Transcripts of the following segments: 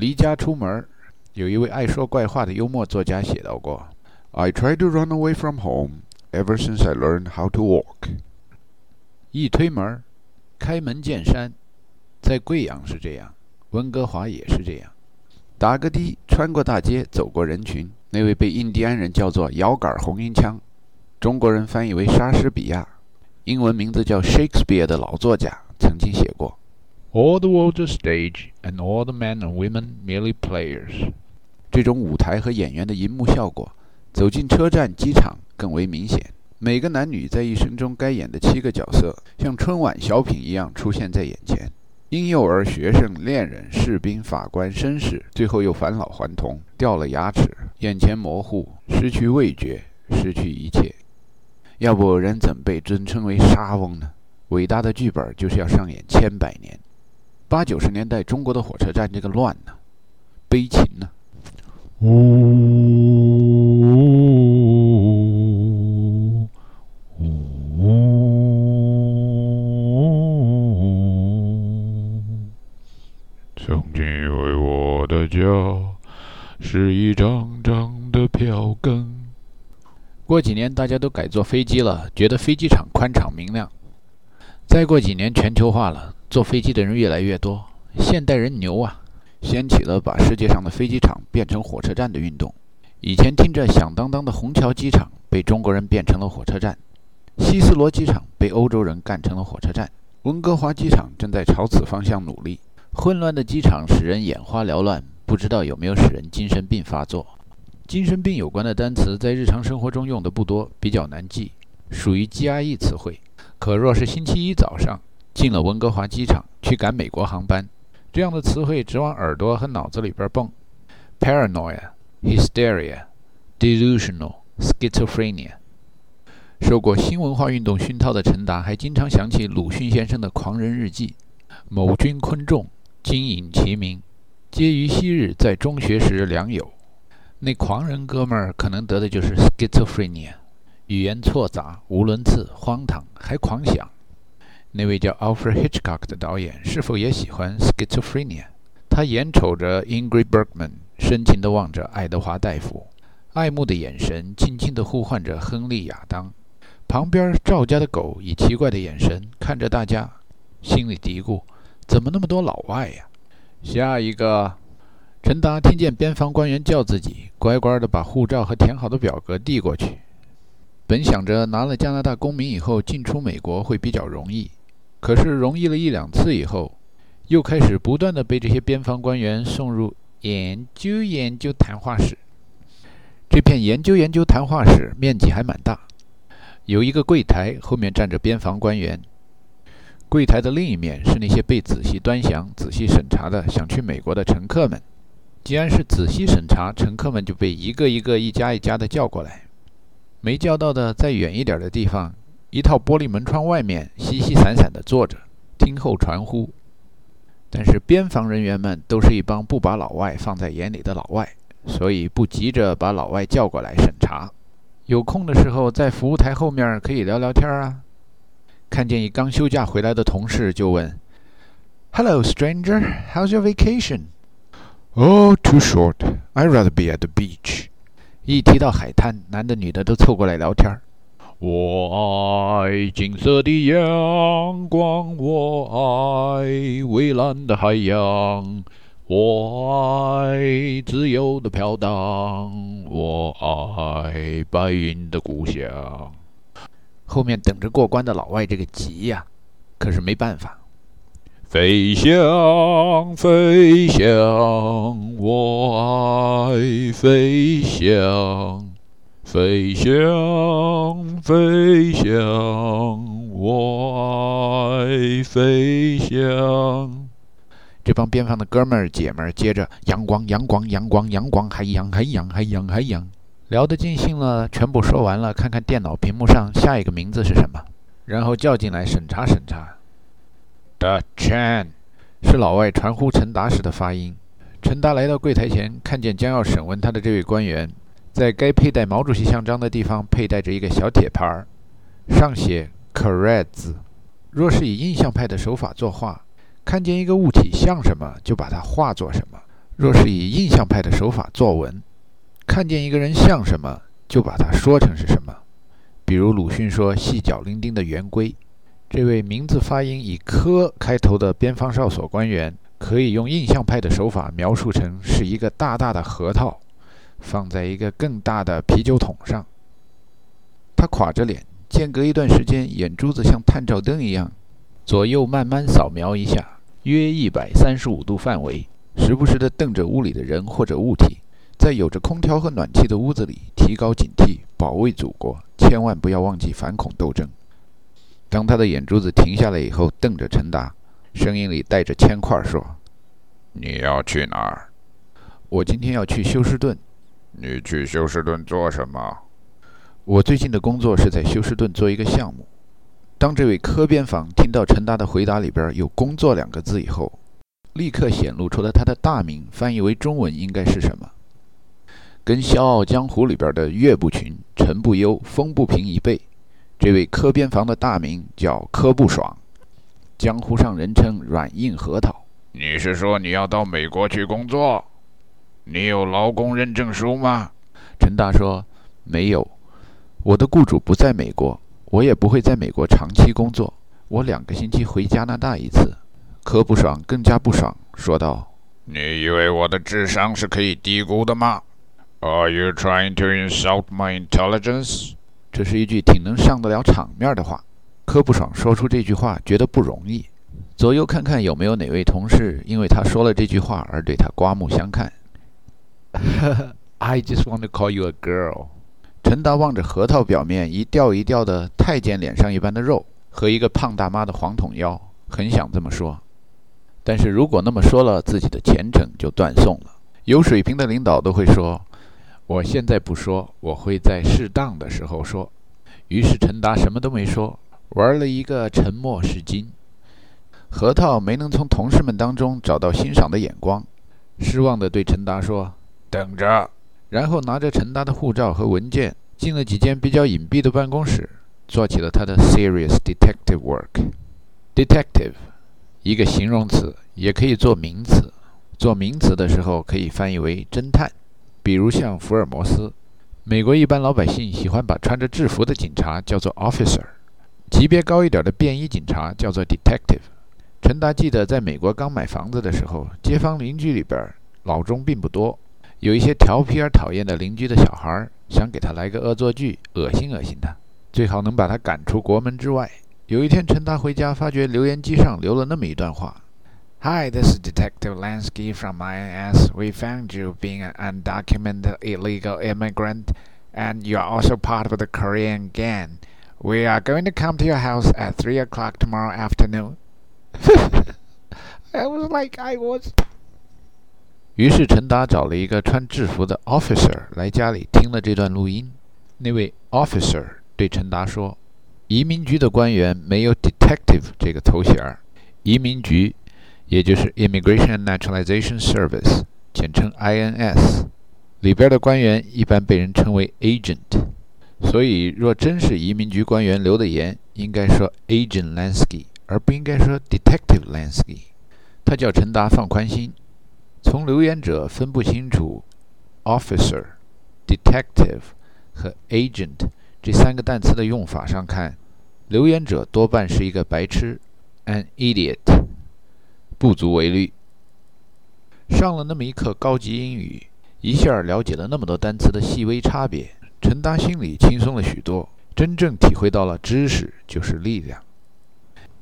离家出门，有一位爱说怪话的幽默作家写到过：“I try to run away from home ever since I learned how to walk。”一推门，开门见山，在贵阳是这样，温哥华也是这样。打个的，穿过大街，走过人群，那位被印第安人叫做“摇杆红缨枪”，中国人翻译为莎士比亚，英文名字叫 Shakespeare 的老作家，曾经写过。All the world's stage, and all the men and women merely players。这种舞台和演员的银幕效果，走进车站、机场更为明显。每个男女在一生中该演的七个角色，像春晚小品一样出现在眼前：婴幼儿、学生、恋人、士兵、法官、绅士，最后又返老还童，掉了牙齿，眼前模糊，失去味觉，失去一切。要不人怎被尊称为沙翁呢？伟大的剧本就是要上演千百年。八九十年代中国的火车站这个乱呢，悲情呢。呜呜，曾经以为我的家是一张张的票根。过几年大家都改坐飞机了，觉得飞机场宽敞明亮。再过几年全球化了。坐飞机的人越来越多，现代人牛啊，掀起了把世界上的飞机场变成火车站的运动。以前听着响当当的虹桥机场被中国人变成了火车站，希斯罗机场被欧洲人干成了火车站，温哥华机场正在朝此方向努力。混乱的机场使人眼花缭乱，不知道有没有使人精神病发作。精神病有关的单词在日常生活中用的不多，比较难记，属于 GRE 词汇。可若是星期一早上，进了温哥华机场去赶美国航班，这样的词汇直往耳朵和脑子里边蹦：paranoia、hysteria、delusional、schizophrenia。受过新文化运动熏陶的陈达，还经常想起鲁迅先生的《狂人日记》：“某君昆仲，今隐其名，皆于昔日在中学时良友。”那狂人哥们儿可能得的就是 schizophrenia，语言错杂、无伦次、荒唐，还狂想。那位叫 Alfred Hitchcock 的导演是否也喜欢 schizophrenia？他眼瞅着 Ingrid Bergman，深情地望着爱德华大夫，爱慕的眼神轻轻地呼唤着亨利亚当。旁边赵家的狗以奇怪的眼神看着大家，心里嘀咕：怎么那么多老外呀？下一个，陈达听见边防官员叫自己，乖乖地把护照和填好的表格递过去。本想着拿了加拿大公民以后进出美国会比较容易。可是容易了一两次以后，又开始不断的被这些边防官员送入研究研究谈话室。这片研究研究谈话室面积还蛮大，有一个柜台，后面站着边防官员。柜台的另一面是那些被仔细端详、仔细审查的想去美国的乘客们。既然是仔细审查，乘客们就被一个一个、一家一家的叫过来。没叫到的，再远一点的地方。一套玻璃门窗外面，稀稀散散地坐着，听候传呼。但是边防人员们都是一帮不把老外放在眼里的老外，所以不急着把老外叫过来审查。有空的时候，在服务台后面可以聊聊天啊。看见一刚休假回来的同事，就问：“Hello, stranger, how's your vacation?” “Oh, too short. I'd rather be at the beach.” 一提到海滩，男的女的都凑过来聊天。我爱金色的阳光，我爱蔚蓝的海洋，我爱自由的飘荡，我爱白云的故乡。后面等着过关的老外这个急呀，可是没办法。飞翔，飞翔，我爱飞翔。飞翔，飞翔，我爱飞翔。这帮边防的哥们儿姐们儿接着阳光，阳光，阳光，阳光，海洋，海洋，海洋，海洋，聊得尽兴了，全部说完了，看看电脑屏幕上下一个名字是什么，然后叫进来审查审查。The Chan 是老外传呼陈达时的发音。陈达来到柜台前，看见将要审问他的这位官员。在该佩戴毛主席像章的地方，佩戴着一个小铁牌儿，上写 “Correct” 字。若是以印象派的手法作画，看见一个物体像什么，就把它画作什么；若是以印象派的手法作文，看见一个人像什么，就把它说成是什么。比如鲁迅说细脚伶仃的圆规，这位名字发音以科开头的边防哨所官员，可以用印象派的手法描述成是一个大大的核桃，放在一个更大的啤酒桶上。他垮着脸，间隔一段时间，眼珠子像探照灯一样，左右慢慢扫描一下，约一百三十五度范围。时不时地瞪着屋里的人或者物体，在有着空调和暖气的屋子里提高警惕，保卫祖国，千万不要忘记反恐斗争。当他的眼珠子停下来以后，瞪着陈达，声音里带着铅块说：“你要去哪儿？我今天要去休斯顿。你去休斯顿做什么？我最近的工作是在休斯顿做一个项目。”当这位科边防听到陈达的回答里边有“工作”两个字以后，立刻显露出了他的大名，翻译为中文应该是什么？跟《笑傲江湖》里边的岳不群、陈不忧、风不平一辈。这位科边防的大名叫柯不爽，江湖上人称软硬核桃。你是说你要到美国去工作？你有劳工认证书吗？陈达说没有，我的雇主不在美国，我也不会在美国长期工作。我两个星期回加拿大一次。柯不爽更加不爽，说道：“你以为我的智商是可以低估的吗？Are you trying to insult my intelligence？” 这是一句挺能上得了场面的话。柯不爽说出这句话觉得不容易，左右看看有没有哪位同事因为他说了这句话而对他刮目相看。I just want to call you a girl。陈达望着核桃表面一吊一吊的太监脸上一般的肉和一个胖大妈的黄筒腰，很想这么说。但是如果那么说了，自己的前程就断送了。有水平的领导都会说：“我现在不说，我会在适当的时候说。”于是陈达什么都没说，玩了一个沉默是金。核桃没能从同事们当中找到欣赏的眼光，失望地对陈达说：“等着。”然后拿着陈达的护照和文件，进了几间比较隐蔽的办公室，做起了他的 serious detective work。detective。一个形容词也可以做名词，做名词的时候可以翻译为侦探，比如像福尔摩斯。美国一般老百姓喜欢把穿着制服的警察叫做 officer，级别高一点的便衣警察叫做 detective。陈达记得在美国刚买房子的时候，街坊邻居里边老中并不多，有一些调皮而讨厌的邻居的小孩想给他来个恶作剧，恶心恶心他，最好能把他赶出国门之外。有一天，陈达回家，发觉留言机上留了那么一段话：“Hi, this is Detective Lansky from INS. We found you being an undocumented illegal immigrant, and you are also part of the Korean gang. We are going to come to your house at three o'clock tomorrow afternoon.” I was like, I was. 于是陈达找了一个穿制服的 officer 来家里听了这段录音。那位 officer 对陈达说。移民局的官员没有 detective 这个头衔儿，移民局，也就是 Immigration and Naturalization Service，简称 INS，里边的官员一般被人称为 agent。所以，若真是移民局官员留的言，应该说 Agent Lansky，而不应该说 Detective Lansky。他叫陈达放宽心，从留言者分不清楚 officer、detective 和 agent 这三个单词的用法上看。留言者多半是一个白痴，an idiot，不足为虑。上了那么一课高级英语，一下了解了那么多单词的细微差别，陈达心里轻松了许多，真正体会到了知识就是力量。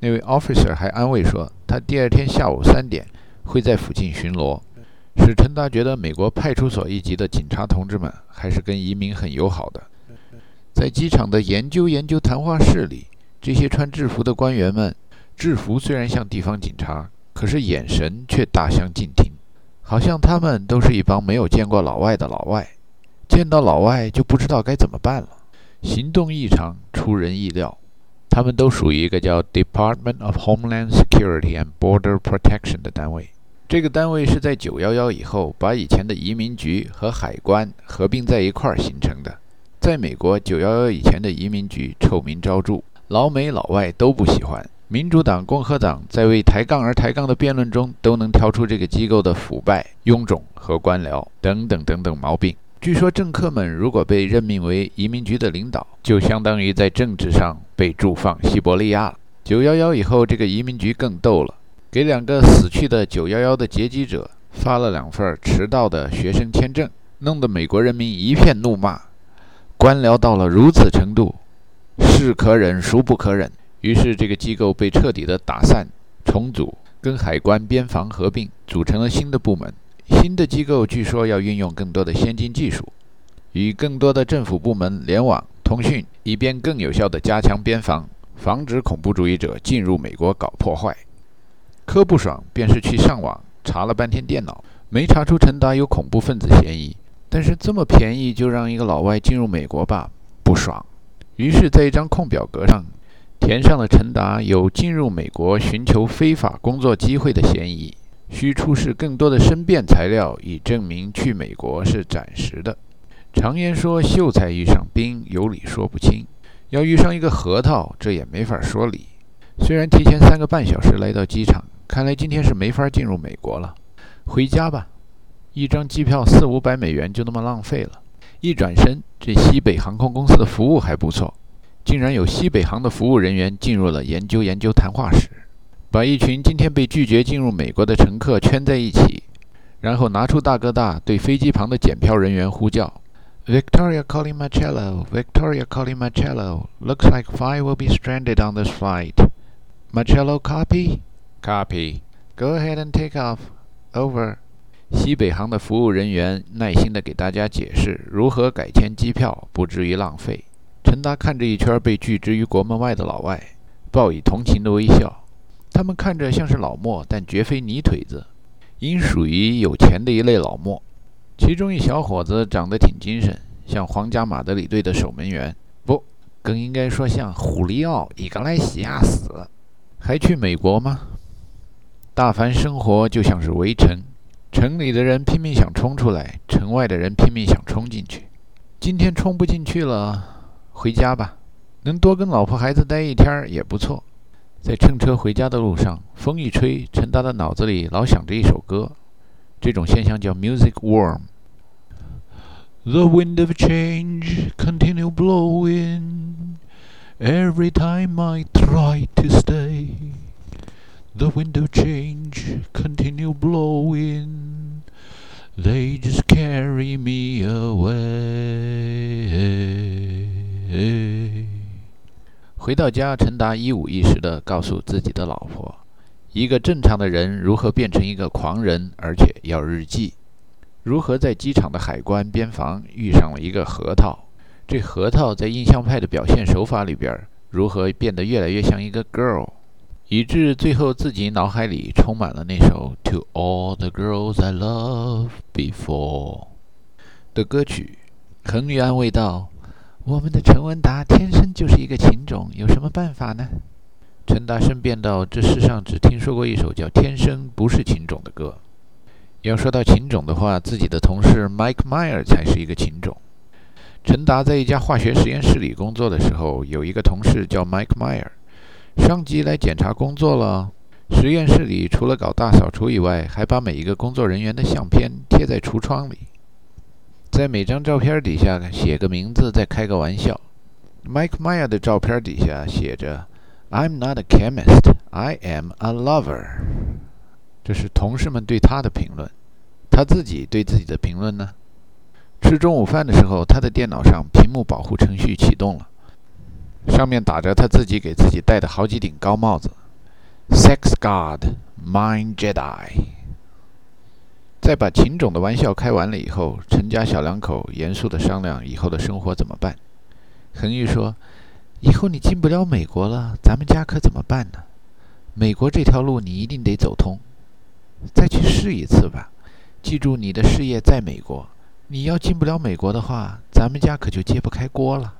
那位 officer 还安慰说，他第二天下午三点会在附近巡逻，使陈达觉得美国派出所一级的警察同志们还是跟移民很友好的。在机场的研究研究谈话室里。这些穿制服的官员们，制服虽然像地方警察，可是眼神却大相径庭，好像他们都是一帮没有见过老外的老外，见到老外就不知道该怎么办了，行动异常，出人意料。他们都属于一个叫 Department of Homeland Security and Border Protection 的单位。这个单位是在911以后把以前的移民局和海关合并在一块儿形成的。在美国，911以前的移民局臭名昭著。老美老外都不喜欢，民主党、共和党在为抬杠而抬杠的辩论中，都能挑出这个机构的腐败、臃肿和官僚等等等等毛病。据说政客们如果被任命为移民局的领导，就相当于在政治上被驻放西伯利亚。九幺幺以后，这个移民局更逗了，给两个死去的九幺幺的劫机者发了两份迟到的学生签证，弄得美国人民一片怒骂。官僚到了如此程度，是可忍孰不可忍。于是，这个机构被彻底的打散、重组，跟海关、边防合并，组成了新的部门。新的机构据说要运用更多的先进技术，与更多的政府部门联网通讯，以便更有效地加强边防，防止恐怖主义者进入美国搞破坏。柯不爽便是去上网查了半天电脑，没查出陈达有恐怖分子嫌疑。但是这么便宜就让一个老外进入美国吧，不爽。于是，在一张空表格上。填上了陈达有进入美国寻求非法工作机会的嫌疑，需出示更多的申辩材料以证明去美国是暂时的。常言说“秀才遇上兵，有理说不清”，要遇上一个核桃，这也没法说理。虽然提前三个半小时来到机场，看来今天是没法进入美国了。回家吧，一张机票四五百美元就那么浪费了。一转身，这西北航空公司的服务还不错。竟然有西北航的服务人员进入了研究研究谈话室，把一群今天被拒绝进入美国的乘客圈在一起，然后拿出大哥大对飞机旁的检票人员呼叫：“Victoria calling Marcello, Victoria calling Marcello. Looks like five will be stranded on this flight. Marcello, copy? Copy. Go ahead and take off. Over.” 西北航的服务人员耐心地给大家解释如何改签机票，不至于浪费。陈达看着一圈被拒之于国门外的老外，报以同情的微笑。他们看着像是老莫，但绝非泥腿子，应属于有钱的一类老莫。其中一小伙子长得挺精神，像皇家马德里队的守门员，不，更应该说像虎里奥·伊格莱西亚斯。还去美国吗？大凡生活就像是围城，城里的人拼命想冲出来，城外的人拼命想冲进去。今天冲不进去了。回家吧，能多跟老婆孩子待一天也不错。在乘车回家的路上，风一吹，陈达的脑子里老想着一首歌。这种现象叫 music worm。The wind of change continue blowing every time I try to stay. The window change continue blowing, they just carry me away. 回到家，陈达一五一十地告诉自己的老婆：“一个正常的人如何变成一个狂人，而且要日记；如何在机场的海关边防遇上了一个核桃；这核桃在印象派的表现手法里边，如何变得越来越像一个 girl，以致最后自己脑海里充满了那首《To All the Girls I Loved Before》的歌曲。”恒宇安慰道。我们的陈文达天生就是一个情种，有什么办法呢？陈达生辩道：“这世上只听说过一首叫《天生不是情种》的歌。要说到情种的话，自己的同事 Mike Meyer 才是一个情种。”陈达在一家化学实验室里工作的时候，有一个同事叫 Mike Meyer。上级来检查工作了，实验室里除了搞大扫除以外，还把每一个工作人员的相片贴在橱窗里。在每张照片底下写个名字，再开个玩笑。Mike Meyer 的照片底下写着：“I'm not a chemist, I am a lover。”这是同事们对他的评论。他自己对自己的评论呢？吃中午饭的时候，他的电脑上屏幕保护程序启动了，上面打着他自己给自己戴的好几顶高帽子：“Sex God, Mind Jedi。”在把秦种的玩笑开完了以后，陈家小两口严肃地商量以后的生活怎么办。恒玉说：“以后你进不了美国了，咱们家可怎么办呢？美国这条路你一定得走通，再去试一次吧。记住，你的事业在美国，你要进不了美国的话，咱们家可就揭不开锅了。”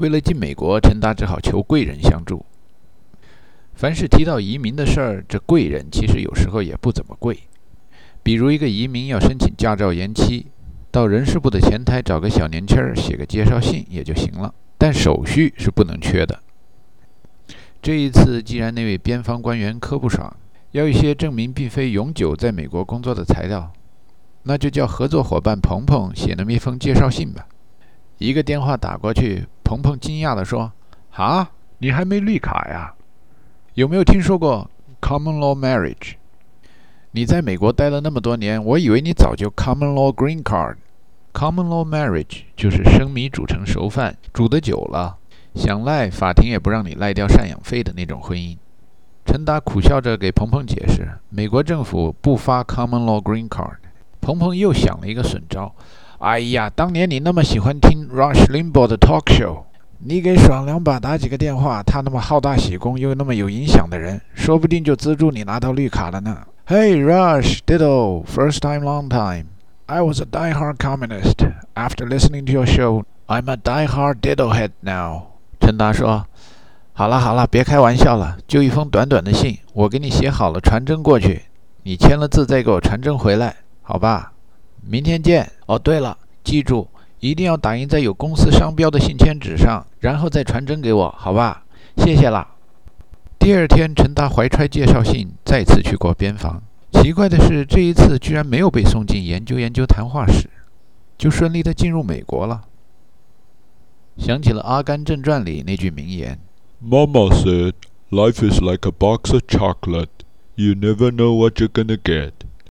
为了进美国，陈达只好求贵人相助。凡是提到移民的事儿，这贵人其实有时候也不怎么贵。比如一个移民要申请驾照延期，到人事部的前台找个小年轻儿写个介绍信也就行了，但手续是不能缺的。这一次，既然那位边防官员柯不爽，要一些证明并非永久在美国工作的材料，那就叫合作伙伴鹏鹏写那么一封介绍信吧。一个电话打过去，鹏鹏惊讶地说：“啊，你还没绿卡呀？有没有听说过 common law marriage？你在美国待了那么多年，我以为你早就 common law green card。common law marriage 就是生米煮成熟饭，煮得久了，想赖法庭也不让你赖掉赡养费的那种婚姻。”陈达苦笑着给鹏鹏解释：“美国政府不发 common law green card。”鹏鹏又想了一个损招。哎呀，当年你那么喜欢听 Rush Limbaugh 的 talk show，你给爽两把打几个电话，他那么好大喜功又那么有影响的人，说不定就资助你拿到绿卡了呢。Hey Rush, ditto, first time, long time. I was a die-hard communist. After listening to your show, I'm a die-hard ditto head now. 陈达说：“好了好了，别开玩笑了，就一封短短的信，我给你写好了，传真过去，你签了字再给我传真回来，好吧？”明天见。哦，对了，记住一定要打印在有公司商标的信签纸上，然后再传真给我，好吧？谢谢啦。第二天，陈达怀揣介绍信再次去过边防。奇怪的是，这一次居然没有被送进研究研究谈话室，就顺利的进入美国了。想起了《阿甘正传》里那句名言：“Mama said, life is like a box of chocolate. You never know what you're gonna get.”